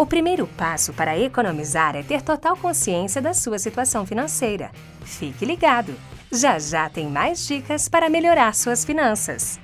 O primeiro passo para economizar é ter total consciência da sua situação financeira. Fique ligado! Já já tem mais dicas para melhorar suas finanças.